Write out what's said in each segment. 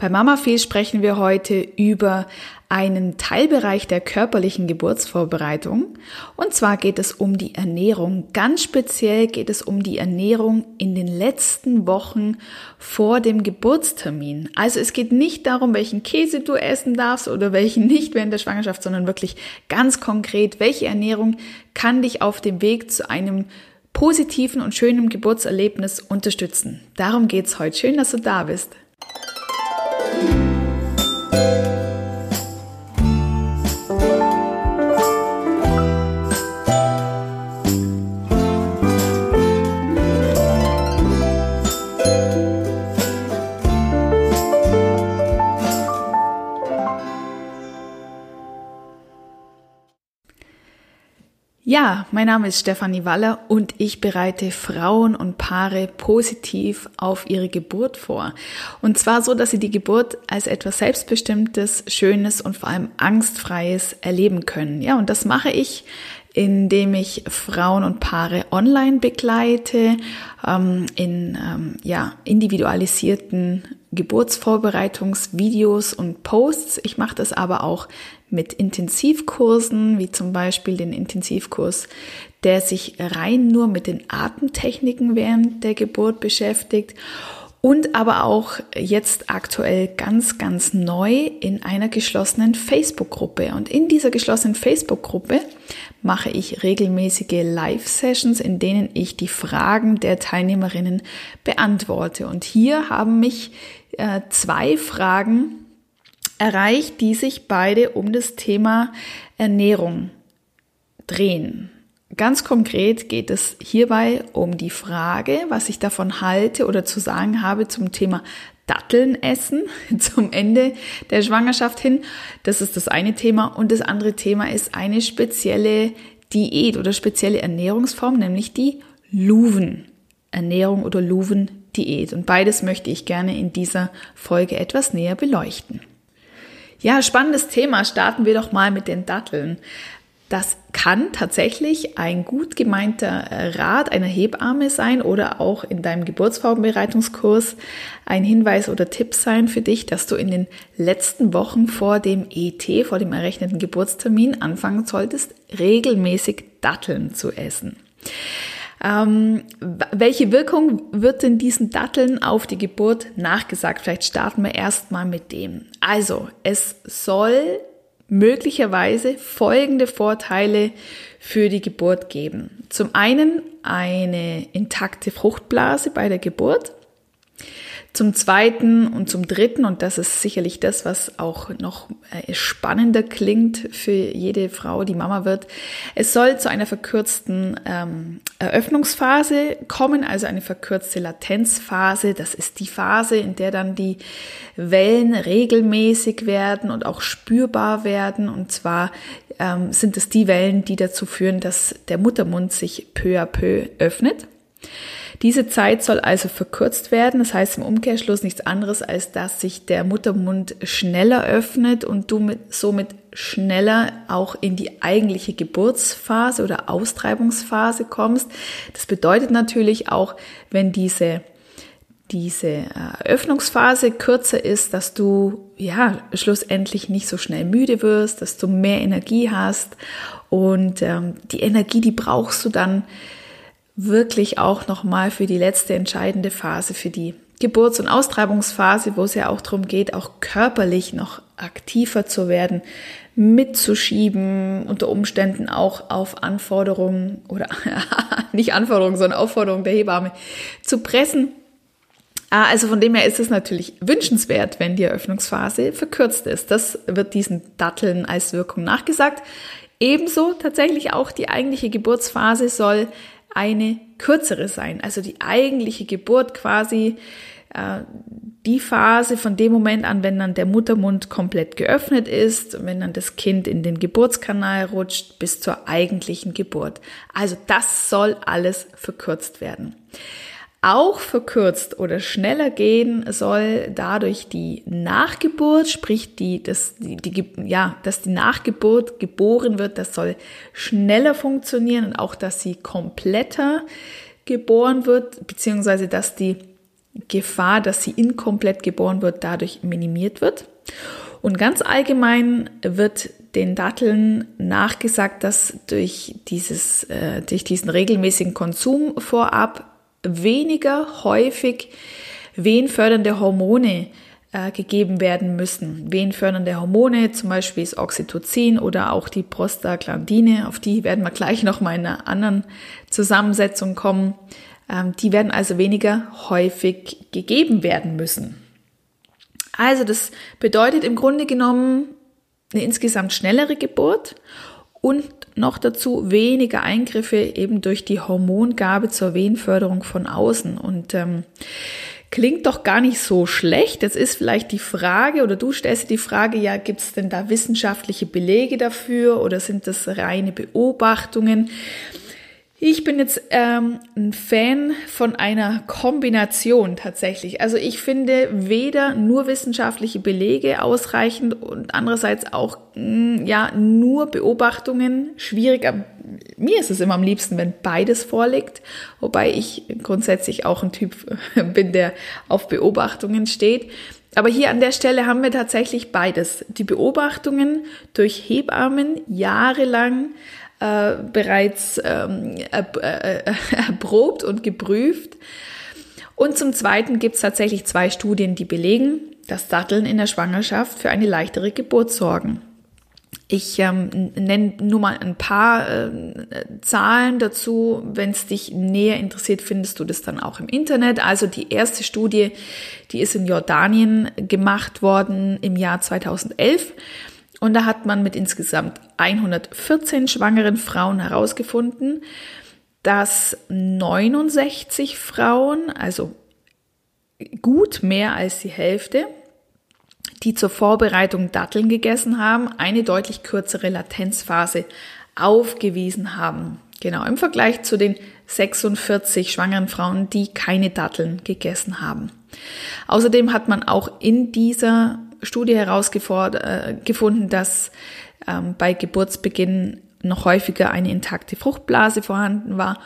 Bei Mama Fee sprechen wir heute über einen Teilbereich der körperlichen Geburtsvorbereitung. Und zwar geht es um die Ernährung. Ganz speziell geht es um die Ernährung in den letzten Wochen vor dem Geburtstermin. Also es geht nicht darum, welchen Käse du essen darfst oder welchen nicht während der Schwangerschaft, sondern wirklich ganz konkret, welche Ernährung kann dich auf dem Weg zu einem positiven und schönen Geburtserlebnis unterstützen. Darum geht's heute. Schön, dass du da bist. Ja, mein Name ist Stefanie Waller und ich bereite Frauen und Paare positiv auf ihre Geburt vor. Und zwar so, dass sie die Geburt als etwas Selbstbestimmtes, Schönes und vor allem Angstfreies erleben können. Ja, und das mache ich indem ich Frauen und Paare online begleite, ähm, in ähm, ja, individualisierten Geburtsvorbereitungsvideos und Posts. Ich mache das aber auch mit Intensivkursen, wie zum Beispiel den Intensivkurs, der sich rein nur mit den Atemtechniken während der Geburt beschäftigt und aber auch jetzt aktuell ganz, ganz neu in einer geschlossenen Facebook-Gruppe. Und in dieser geschlossenen Facebook-Gruppe mache ich regelmäßige Live-Sessions, in denen ich die Fragen der Teilnehmerinnen beantworte. Und hier haben mich äh, zwei Fragen erreicht, die sich beide um das Thema Ernährung drehen. Ganz konkret geht es hierbei um die Frage, was ich davon halte oder zu sagen habe zum Thema Datteln essen zum Ende der Schwangerschaft hin. Das ist das eine Thema. Und das andere Thema ist eine spezielle Diät oder spezielle Ernährungsform, nämlich die Luven-Ernährung oder Luven-Diät. Und beides möchte ich gerne in dieser Folge etwas näher beleuchten. Ja, spannendes Thema. Starten wir doch mal mit den Datteln. Das kann tatsächlich ein gut gemeinter Rat einer Hebamme sein oder auch in deinem Geburtsvorbereitungskurs ein Hinweis oder Tipp sein für dich, dass du in den letzten Wochen vor dem ET, vor dem errechneten Geburtstermin anfangen solltest, regelmäßig Datteln zu essen. Ähm, welche Wirkung wird denn diesen Datteln auf die Geburt nachgesagt? Vielleicht starten wir erstmal mit dem. Also, es soll möglicherweise folgende Vorteile für die Geburt geben. Zum einen eine intakte Fruchtblase bei der Geburt. Zum zweiten und zum dritten, und das ist sicherlich das, was auch noch äh, spannender klingt für jede Frau, die Mama wird, es soll zu einer verkürzten ähm, Eröffnungsphase kommen, also eine verkürzte Latenzphase. Das ist die Phase, in der dann die Wellen regelmäßig werden und auch spürbar werden. Und zwar ähm, sind es die Wellen, die dazu führen, dass der Muttermund sich peu à peu öffnet. Diese Zeit soll also verkürzt werden. Das heißt im Umkehrschluss nichts anderes, als dass sich der Muttermund schneller öffnet und du mit, somit schneller auch in die eigentliche Geburtsphase oder Austreibungsphase kommst. Das bedeutet natürlich auch, wenn diese diese äh, Öffnungsphase kürzer ist, dass du ja schlussendlich nicht so schnell müde wirst, dass du mehr Energie hast und ähm, die Energie, die brauchst du dann wirklich auch nochmal für die letzte entscheidende Phase, für die Geburts- und Austreibungsphase, wo es ja auch darum geht, auch körperlich noch aktiver zu werden, mitzuschieben, unter Umständen auch auf Anforderungen oder nicht Anforderungen, sondern Aufforderungen der Hebamme zu pressen. Ah, also von dem her ist es natürlich wünschenswert, wenn die Eröffnungsphase verkürzt ist. Das wird diesen Datteln als Wirkung nachgesagt. Ebenso tatsächlich auch die eigentliche Geburtsphase soll eine kürzere sein. Also die eigentliche Geburt quasi äh, die Phase von dem Moment an, wenn dann der Muttermund komplett geöffnet ist, wenn dann das Kind in den Geburtskanal rutscht, bis zur eigentlichen Geburt. Also das soll alles verkürzt werden. Auch verkürzt oder schneller gehen soll dadurch die Nachgeburt, sprich die, das, die, die, ja, dass die Nachgeburt geboren wird, das soll schneller funktionieren und auch, dass sie kompletter geboren wird, beziehungsweise dass die Gefahr, dass sie inkomplett geboren wird, dadurch minimiert wird. Und ganz allgemein wird den Datteln nachgesagt, dass durch, dieses, äh, durch diesen regelmäßigen Konsum vorab weniger häufig wehenfördernde Hormone äh, gegeben werden müssen. Wehenfördernde Hormone, zum Beispiel das Oxytocin oder auch die Prostaglandine, auf die werden wir gleich noch mal in einer anderen Zusammensetzung kommen. Ähm, die werden also weniger häufig gegeben werden müssen. Also das bedeutet im Grunde genommen eine insgesamt schnellere Geburt und noch dazu weniger Eingriffe eben durch die Hormongabe zur Wehenförderung von außen. Und ähm, klingt doch gar nicht so schlecht. Jetzt ist vielleicht die Frage, oder du stellst dir die Frage, ja, gibt es denn da wissenschaftliche Belege dafür oder sind das reine Beobachtungen? Ich bin jetzt ähm, ein Fan von einer Kombination tatsächlich. Also ich finde weder nur wissenschaftliche Belege ausreichend und andererseits auch mm, ja nur Beobachtungen schwierig. Mir ist es immer am liebsten, wenn beides vorliegt, wobei ich grundsätzlich auch ein Typ bin, der auf Beobachtungen steht. Aber hier an der Stelle haben wir tatsächlich beides. Die Beobachtungen durch Hebammen jahrelang äh, bereits ähm, erprobt und geprüft. Und zum Zweiten gibt es tatsächlich zwei Studien, die belegen, dass Datteln in der Schwangerschaft für eine leichtere Geburt sorgen. Ich ähm, nenne nur mal ein paar äh, Zahlen dazu. Wenn es dich näher interessiert, findest du das dann auch im Internet. Also die erste Studie, die ist in Jordanien gemacht worden im Jahr 2011. Und da hat man mit insgesamt 114 schwangeren Frauen herausgefunden, dass 69 Frauen, also gut mehr als die Hälfte, die zur Vorbereitung Datteln gegessen haben, eine deutlich kürzere Latenzphase aufgewiesen haben. Genau, im Vergleich zu den 46 schwangeren Frauen, die keine Datteln gegessen haben. Außerdem hat man auch in dieser Studie herausgefunden, äh, dass ähm, bei Geburtsbeginn noch häufiger eine intakte Fruchtblase vorhanden war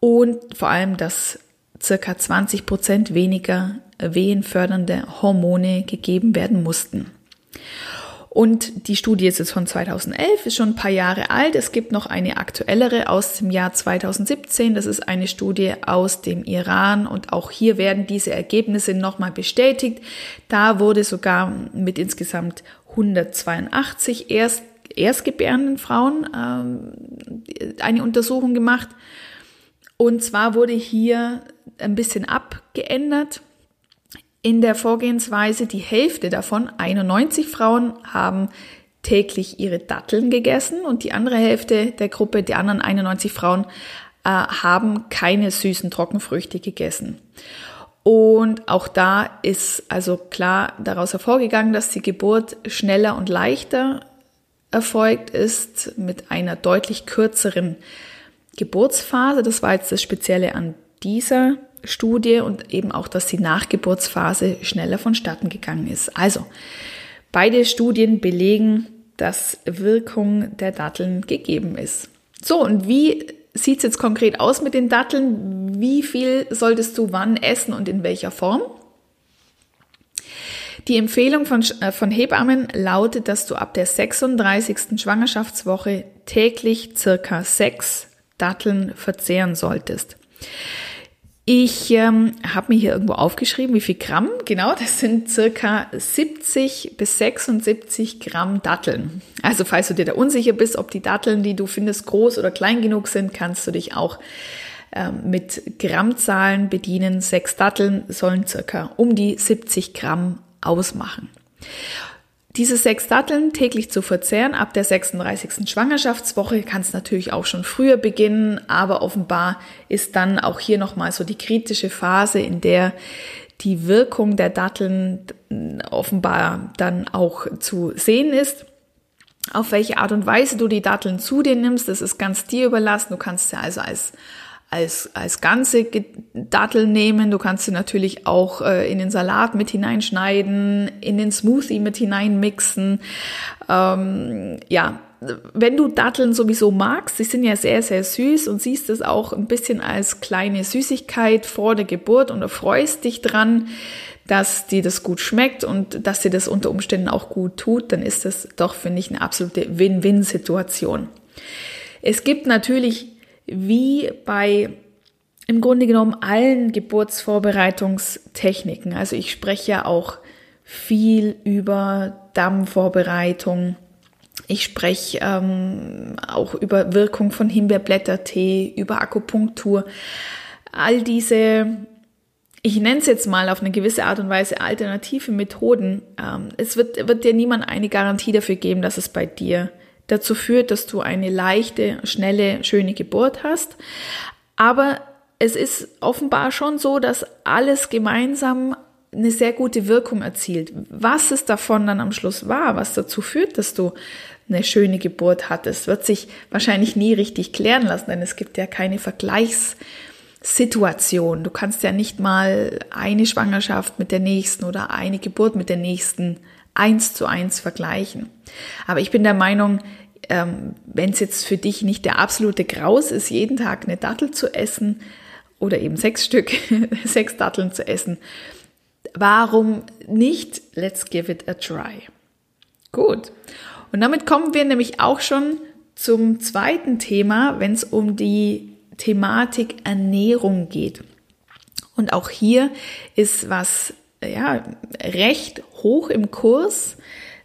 und vor allem, dass circa 20 Prozent weniger wehenfördernde Hormone gegeben werden mussten. Und die Studie ist jetzt von 2011, ist schon ein paar Jahre alt. Es gibt noch eine aktuellere aus dem Jahr 2017. Das ist eine Studie aus dem Iran und auch hier werden diese Ergebnisse nochmal bestätigt. Da wurde sogar mit insgesamt 182 Erst, erstgebärenden Frauen ähm, eine Untersuchung gemacht. Und zwar wurde hier ein bisschen abgeändert in der Vorgehensweise. Die Hälfte davon, 91 Frauen, haben täglich ihre Datteln gegessen und die andere Hälfte der Gruppe, die anderen 91 Frauen, äh, haben keine süßen Trockenfrüchte gegessen. Und auch da ist also klar daraus hervorgegangen, dass die Geburt schneller und leichter erfolgt ist mit einer deutlich kürzeren Geburtsphase. Das war jetzt das Spezielle an dieser Studie und eben auch, dass die Nachgeburtsphase schneller vonstatten gegangen ist. Also, beide Studien belegen, dass Wirkung der Datteln gegeben ist. So, und wie sieht es jetzt konkret aus mit den Datteln? Wie viel solltest du wann essen und in welcher Form? Die Empfehlung von, äh, von Hebammen lautet, dass du ab der 36. Schwangerschaftswoche täglich circa sechs Datteln verzehren solltest. Ich ähm, habe mir hier irgendwo aufgeschrieben, wie viel Gramm. Genau, das sind circa 70 bis 76 Gramm Datteln. Also falls du dir da unsicher bist, ob die Datteln, die du findest, groß oder klein genug sind, kannst du dich auch ähm, mit Grammzahlen bedienen. Sechs Datteln sollen circa um die 70 Gramm ausmachen. Diese sechs Datteln täglich zu verzehren ab der 36. Schwangerschaftswoche kann es natürlich auch schon früher beginnen, aber offenbar ist dann auch hier nochmal so die kritische Phase, in der die Wirkung der Datteln offenbar dann auch zu sehen ist. Auf welche Art und Weise du die Datteln zu dir nimmst, das ist ganz dir überlassen. Du kannst ja also als als, als ganze Dattel nehmen. Du kannst sie natürlich auch äh, in den Salat mit hineinschneiden, in den Smoothie mit hineinmixen. Ähm, ja, wenn du Datteln sowieso magst, sie sind ja sehr, sehr süß und siehst es auch ein bisschen als kleine Süßigkeit vor der Geburt und erfreust dich dran, dass dir das gut schmeckt und dass dir das unter Umständen auch gut tut, dann ist das doch, finde ich, eine absolute Win-Win-Situation. Es gibt natürlich wie bei im Grunde genommen allen Geburtsvorbereitungstechniken, also ich spreche ja auch viel über Dammvorbereitung, ich spreche ähm, auch über Wirkung von Himbeerblättertee, über Akupunktur. All diese, ich nenne es jetzt mal auf eine gewisse Art und Weise alternative Methoden. Ähm, es wird, wird dir niemand eine Garantie dafür geben, dass es bei dir dazu führt, dass du eine leichte, schnelle, schöne Geburt hast. Aber es ist offenbar schon so, dass alles gemeinsam eine sehr gute Wirkung erzielt. Was es davon dann am Schluss war, was dazu führt, dass du eine schöne Geburt hattest, wird sich wahrscheinlich nie richtig klären lassen, denn es gibt ja keine Vergleichssituation. Du kannst ja nicht mal eine Schwangerschaft mit der nächsten oder eine Geburt mit der nächsten eins zu eins vergleichen. Aber ich bin der Meinung, ähm, wenn es jetzt für dich nicht der absolute Graus ist, jeden Tag eine Dattel zu essen oder eben sechs Stück, sechs Datteln zu essen, warum nicht? Let's give it a try. Gut. Und damit kommen wir nämlich auch schon zum zweiten Thema, wenn es um die Thematik Ernährung geht. Und auch hier ist was ja recht hoch im Kurs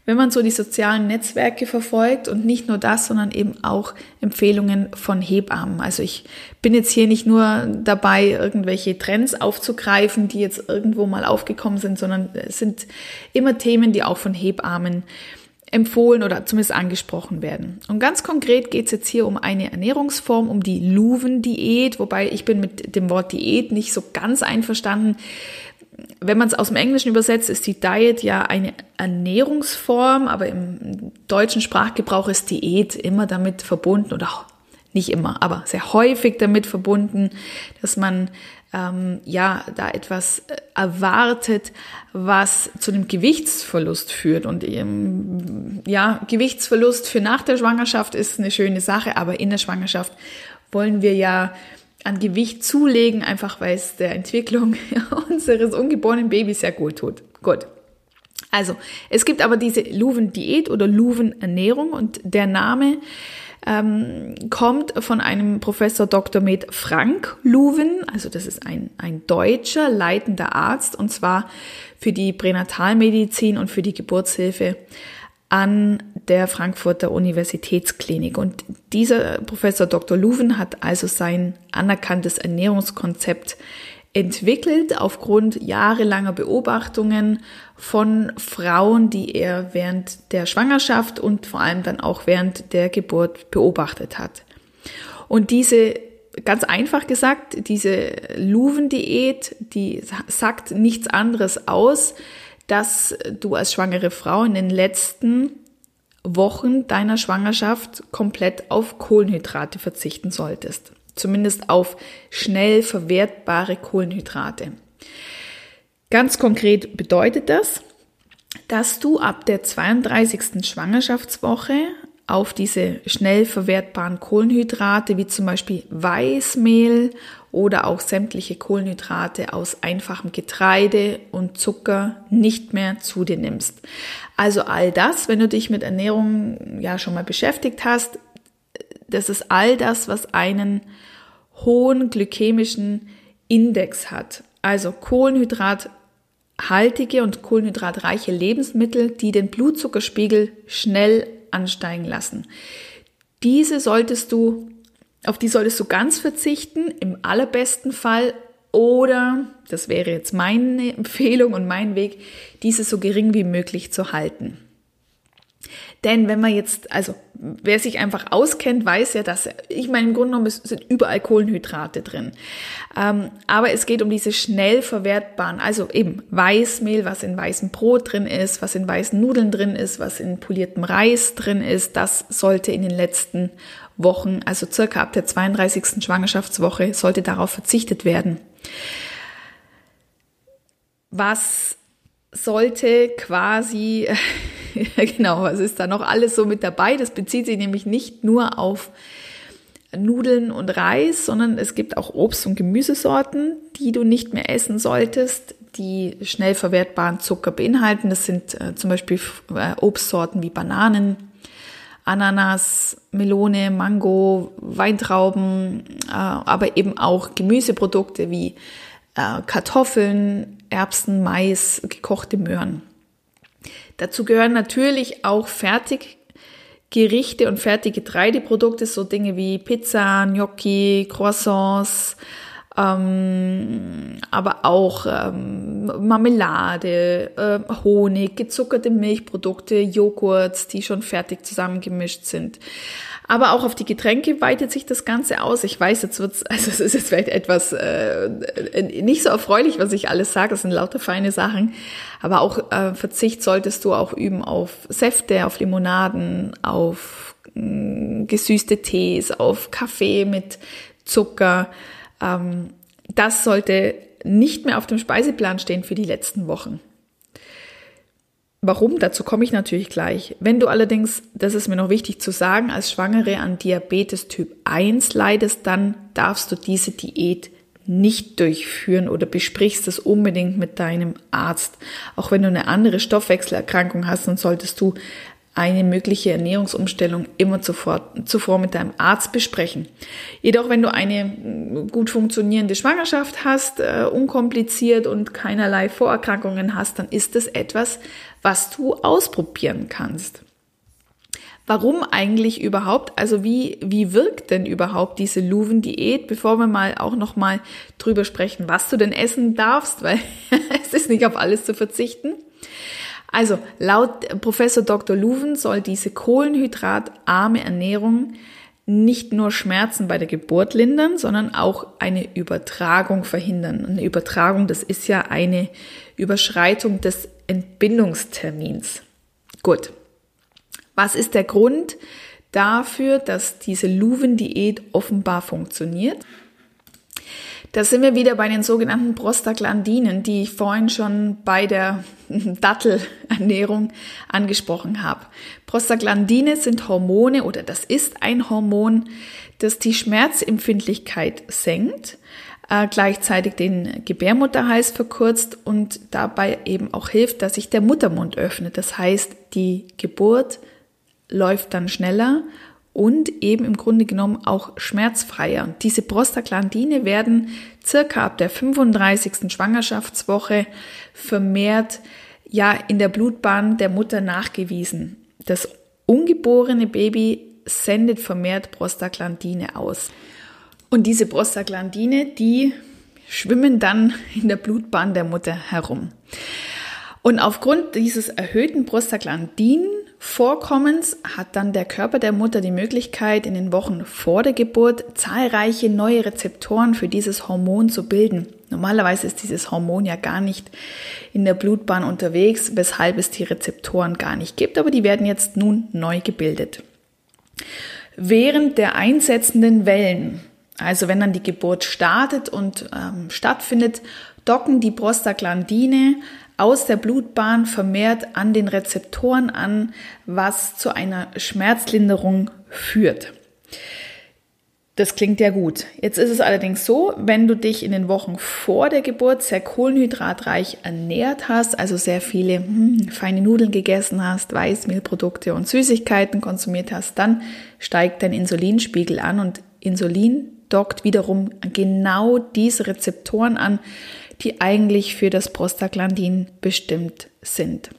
wenn man so die sozialen Netzwerke verfolgt und nicht nur das, sondern eben auch Empfehlungen von Hebammen. Also ich bin jetzt hier nicht nur dabei, irgendwelche Trends aufzugreifen, die jetzt irgendwo mal aufgekommen sind, sondern es sind immer Themen, die auch von Hebammen empfohlen oder zumindest angesprochen werden. Und ganz konkret geht es jetzt hier um eine Ernährungsform, um die Luven-Diät, wobei ich bin mit dem Wort Diät nicht so ganz einverstanden, wenn man es aus dem Englischen übersetzt, ist die Diet ja eine Ernährungsform, aber im deutschen Sprachgebrauch ist Diät immer damit verbunden oder nicht immer, aber sehr häufig damit verbunden, dass man ähm, ja da etwas äh, erwartet, was zu einem Gewichtsverlust führt. Und ähm, ja, Gewichtsverlust für nach der Schwangerschaft ist eine schöne Sache, aber in der Schwangerschaft wollen wir ja an Gewicht zulegen, einfach weil es der Entwicklung unseres ungeborenen Babys sehr gut tut. Gut. Also, es gibt aber diese Luven-Diät oder Luven-Ernährung und der Name ähm, kommt von einem Professor Dr. Med Frank Luven, also das ist ein, ein deutscher leitender Arzt und zwar für die Pränatalmedizin und für die Geburtshilfe an der Frankfurter Universitätsklinik. Und dieser Professor Dr. Luven hat also sein anerkanntes Ernährungskonzept entwickelt aufgrund jahrelanger Beobachtungen von Frauen, die er während der Schwangerschaft und vor allem dann auch während der Geburt beobachtet hat. Und diese ganz einfach gesagt, diese Luven-Diät, die sagt nichts anderes aus, dass du als schwangere Frau in den letzten Wochen deiner Schwangerschaft komplett auf Kohlenhydrate verzichten solltest. Zumindest auf schnell verwertbare Kohlenhydrate. Ganz konkret bedeutet das, dass du ab der 32. Schwangerschaftswoche auf diese schnell verwertbaren Kohlenhydrate wie zum Beispiel Weißmehl oder auch sämtliche Kohlenhydrate aus einfachem Getreide und Zucker nicht mehr zu dir nimmst. Also all das, wenn du dich mit Ernährung ja schon mal beschäftigt hast, das ist all das, was einen hohen glykämischen Index hat. Also kohlenhydrathaltige und kohlenhydratreiche Lebensmittel, die den Blutzuckerspiegel schnell ansteigen lassen. Diese solltest du auf die solltest du ganz verzichten, im allerbesten Fall. Oder, das wäre jetzt meine Empfehlung und mein Weg, diese so gering wie möglich zu halten. Denn wenn man jetzt, also wer sich einfach auskennt, weiß ja, dass, ich meine, im Grunde genommen sind überall Kohlenhydrate drin. Ähm, aber es geht um diese schnell verwertbaren, also eben Weißmehl, was in weißem Brot drin ist, was in weißen Nudeln drin ist, was in poliertem Reis drin ist, das sollte in den letzten Wochen, also circa ab der 32. Schwangerschaftswoche, sollte darauf verzichtet werden. Was sollte quasi genau, was ist da noch alles so mit dabei? Das bezieht sich nämlich nicht nur auf Nudeln und Reis, sondern es gibt auch Obst- und Gemüsesorten, die du nicht mehr essen solltest, die schnell verwertbaren Zucker beinhalten. Das sind äh, zum Beispiel äh, Obstsorten wie Bananen, Ananas, Melone, Mango, Weintrauben, äh, aber eben auch Gemüseprodukte wie äh, Kartoffeln, Erbsen, Mais, gekochte Möhren. Dazu gehören natürlich auch Fertiggerichte und Fertiggetreideprodukte, so Dinge wie Pizza, Gnocchi, Croissants, ähm, aber auch ähm, Marmelade, äh, Honig, gezuckerte Milchprodukte, Joghurts, die schon fertig zusammengemischt sind. Aber auch auf die Getränke weitet sich das Ganze aus. Ich weiß, jetzt wird's, also es ist jetzt vielleicht etwas äh, nicht so erfreulich, was ich alles sage. Das sind lauter feine Sachen. Aber auch äh, Verzicht solltest du auch üben auf Säfte, auf Limonaden, auf mh, mm, gesüßte Tees, auf Kaffee mit Zucker. Ähm, das sollte nicht mehr auf dem Speiseplan stehen für die letzten Wochen. Warum? Dazu komme ich natürlich gleich. Wenn du allerdings, das ist mir noch wichtig zu sagen, als Schwangere an Diabetes Typ 1 leidest, dann darfst du diese Diät nicht durchführen oder besprichst es unbedingt mit deinem Arzt. Auch wenn du eine andere Stoffwechselerkrankung hast, dann solltest du eine mögliche Ernährungsumstellung immer zuvor, zuvor mit deinem Arzt besprechen. Jedoch, wenn du eine mm, gut funktionierende Schwangerschaft hast, äh, unkompliziert und keinerlei Vorerkrankungen hast, dann ist es etwas, was du ausprobieren kannst. Warum eigentlich überhaupt? Also wie, wie wirkt denn überhaupt diese Luven-Diät? Bevor wir mal auch noch mal drüber sprechen, was du denn essen darfst, weil es ist nicht auf alles zu verzichten. Also laut Professor Dr. Luven soll diese kohlenhydratarme Ernährung nicht nur Schmerzen bei der Geburt lindern, sondern auch eine Übertragung verhindern. Eine Übertragung, das ist ja eine Überschreitung des Entbindungstermins. Gut. Was ist der Grund dafür, dass diese Luven-Diät offenbar funktioniert? Da sind wir wieder bei den sogenannten Prostaglandinen, die ich vorhin schon bei der Dattelernährung angesprochen habe. Prostaglandine sind Hormone oder das ist ein Hormon, das die Schmerzempfindlichkeit senkt, äh, gleichzeitig den Gebärmutterhals verkürzt und dabei eben auch hilft, dass sich der Muttermund öffnet. Das heißt, die Geburt läuft dann schneller und eben im Grunde genommen auch schmerzfreier. diese Prostaglandine werden circa ab der 35. Schwangerschaftswoche vermehrt ja in der Blutbahn der Mutter nachgewiesen. Das ungeborene Baby sendet vermehrt Prostaglandine aus. Und diese Prostaglandine, die schwimmen dann in der Blutbahn der Mutter herum. Und aufgrund dieses erhöhten Prostaglandin Vorkommens hat dann der Körper der Mutter die Möglichkeit, in den Wochen vor der Geburt zahlreiche neue Rezeptoren für dieses Hormon zu bilden. Normalerweise ist dieses Hormon ja gar nicht in der Blutbahn unterwegs, weshalb es die Rezeptoren gar nicht gibt, aber die werden jetzt nun neu gebildet. Während der einsetzenden Wellen, also wenn dann die Geburt startet und ähm, stattfindet, docken die Prostaglandine aus der Blutbahn vermehrt an den Rezeptoren an, was zu einer Schmerzlinderung führt. Das klingt ja gut. Jetzt ist es allerdings so, wenn du dich in den Wochen vor der Geburt sehr kohlenhydratreich ernährt hast, also sehr viele hm, feine Nudeln gegessen hast, Weißmehlprodukte und Süßigkeiten konsumiert hast, dann steigt dein Insulinspiegel an und Insulin dockt wiederum genau diese Rezeptoren an, die eigentlich für das Prostaglandin bestimmt sind.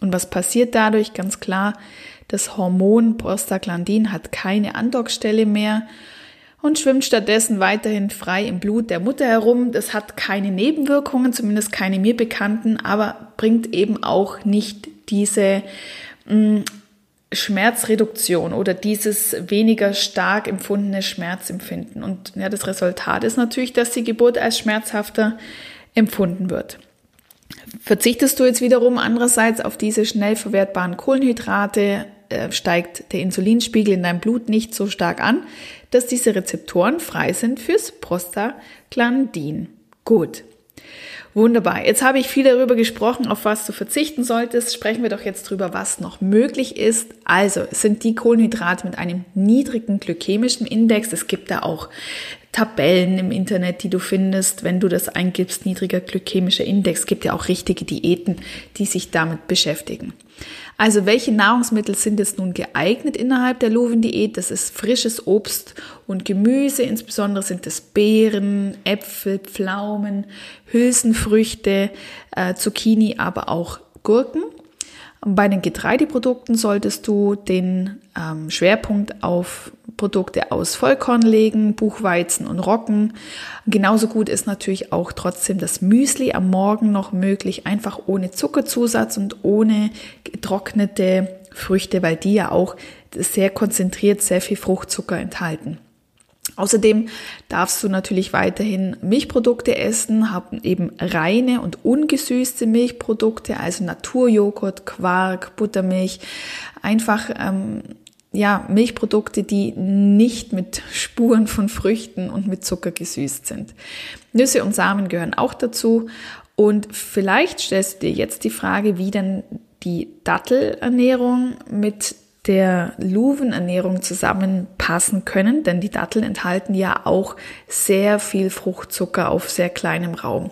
Und was passiert dadurch? Ganz klar, das Hormon Prostaglandin hat keine Andockstelle mehr und schwimmt stattdessen weiterhin frei im Blut der Mutter herum. Das hat keine Nebenwirkungen, zumindest keine mir bekannten, aber bringt eben auch nicht diese mm, Schmerzreduktion oder dieses weniger stark empfundene Schmerzempfinden. Und ja, das Resultat ist natürlich, dass die Geburt als schmerzhafter empfunden wird. Verzichtest du jetzt wiederum andererseits auf diese schnell verwertbaren Kohlenhydrate, äh, steigt der Insulinspiegel in deinem Blut nicht so stark an, dass diese Rezeptoren frei sind fürs Prostaglandin. Gut. Wunderbar. Jetzt habe ich viel darüber gesprochen, auf was du verzichten solltest. Sprechen wir doch jetzt darüber, was noch möglich ist. Also, sind die Kohlenhydrate mit einem niedrigen glykämischen Index. Es gibt da auch Tabellen im Internet, die du findest, wenn du das eingibst, niedriger glykämischer Index. Es gibt ja auch richtige Diäten, die sich damit beschäftigen. Also welche Nahrungsmittel sind jetzt nun geeignet innerhalb der Loven-Diät? Das ist frisches Obst und Gemüse, insbesondere sind es Beeren, Äpfel, Pflaumen, Hülsenfrüchte, äh, Zucchini, aber auch Gurken. Bei den Getreideprodukten solltest du den ähm, Schwerpunkt auf Produkte aus Vollkorn legen, Buchweizen und Roggen. Genauso gut ist natürlich auch trotzdem das Müsli am Morgen noch möglich, einfach ohne Zuckerzusatz und ohne getrocknete Früchte, weil die ja auch sehr konzentriert sehr viel Fruchtzucker enthalten. Außerdem darfst du natürlich weiterhin Milchprodukte essen, haben eben reine und ungesüßte Milchprodukte, also Naturjoghurt, Quark, Buttermilch, einfach ähm, ja Milchprodukte, die nicht mit Spuren von Früchten und mit Zucker gesüßt sind. Nüsse und Samen gehören auch dazu. Und vielleicht stellst du dir jetzt die Frage, wie denn die Dattelernährung mit der Luvenernährung zusammenpassen können, denn die Datteln enthalten ja auch sehr viel Fruchtzucker auf sehr kleinem Raum.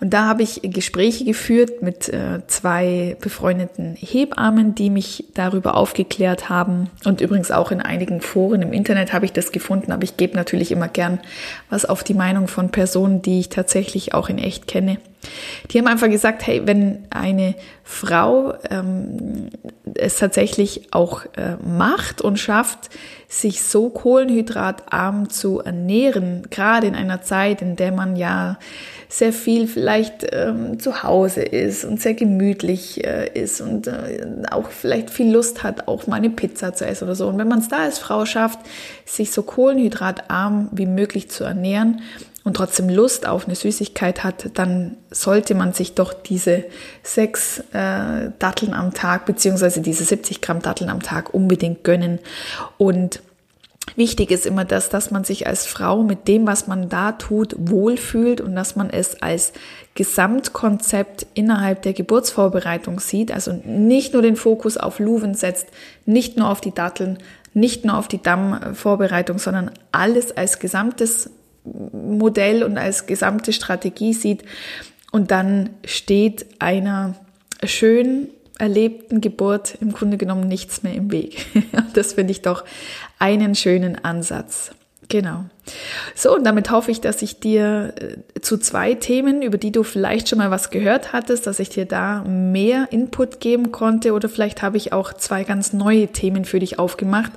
Und da habe ich Gespräche geführt mit äh, zwei befreundeten Hebammen, die mich darüber aufgeklärt haben. Und übrigens auch in einigen Foren im Internet habe ich das gefunden, aber ich gebe natürlich immer gern was auf die Meinung von Personen, die ich tatsächlich auch in echt kenne. Die haben einfach gesagt, hey, wenn eine Frau ähm, es tatsächlich auch äh, macht und schafft, sich so kohlenhydratarm zu ernähren, gerade in einer Zeit, in der man ja sehr viel vielleicht ähm, zu Hause ist und sehr gemütlich äh, ist und äh, auch vielleicht viel Lust hat, auch mal eine Pizza zu essen oder so. Und wenn man es da als Frau schafft, sich so kohlenhydratarm wie möglich zu ernähren und trotzdem Lust auf eine Süßigkeit hat, dann sollte man sich doch diese sechs äh, Datteln am Tag beziehungsweise diese 70 Gramm Datteln am Tag unbedingt gönnen und Wichtig ist immer das, dass man sich als Frau mit dem, was man da tut, wohlfühlt und dass man es als Gesamtkonzept innerhalb der Geburtsvorbereitung sieht. Also nicht nur den Fokus auf Luven setzt, nicht nur auf die Datteln, nicht nur auf die Dammvorbereitung, sondern alles als gesamtes Modell und als gesamte Strategie sieht. Und dann steht einer schön erlebten Geburt im Grunde genommen nichts mehr im Weg. das finde ich doch einen schönen Ansatz. Genau. So, und damit hoffe ich, dass ich dir äh, zu zwei Themen, über die du vielleicht schon mal was gehört hattest, dass ich dir da mehr Input geben konnte oder vielleicht habe ich auch zwei ganz neue Themen für dich aufgemacht.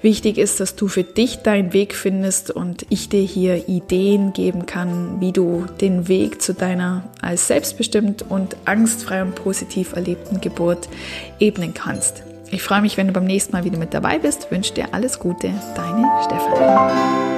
Wichtig ist, dass du für dich deinen Weg findest und ich dir hier Ideen geben kann, wie du den Weg zu deiner als selbstbestimmt und angstfrei und positiv erlebten Geburt ebnen kannst. Ich freue mich, wenn du beim nächsten Mal wieder mit dabei bist. Wünsche dir alles Gute, deine Stefanie.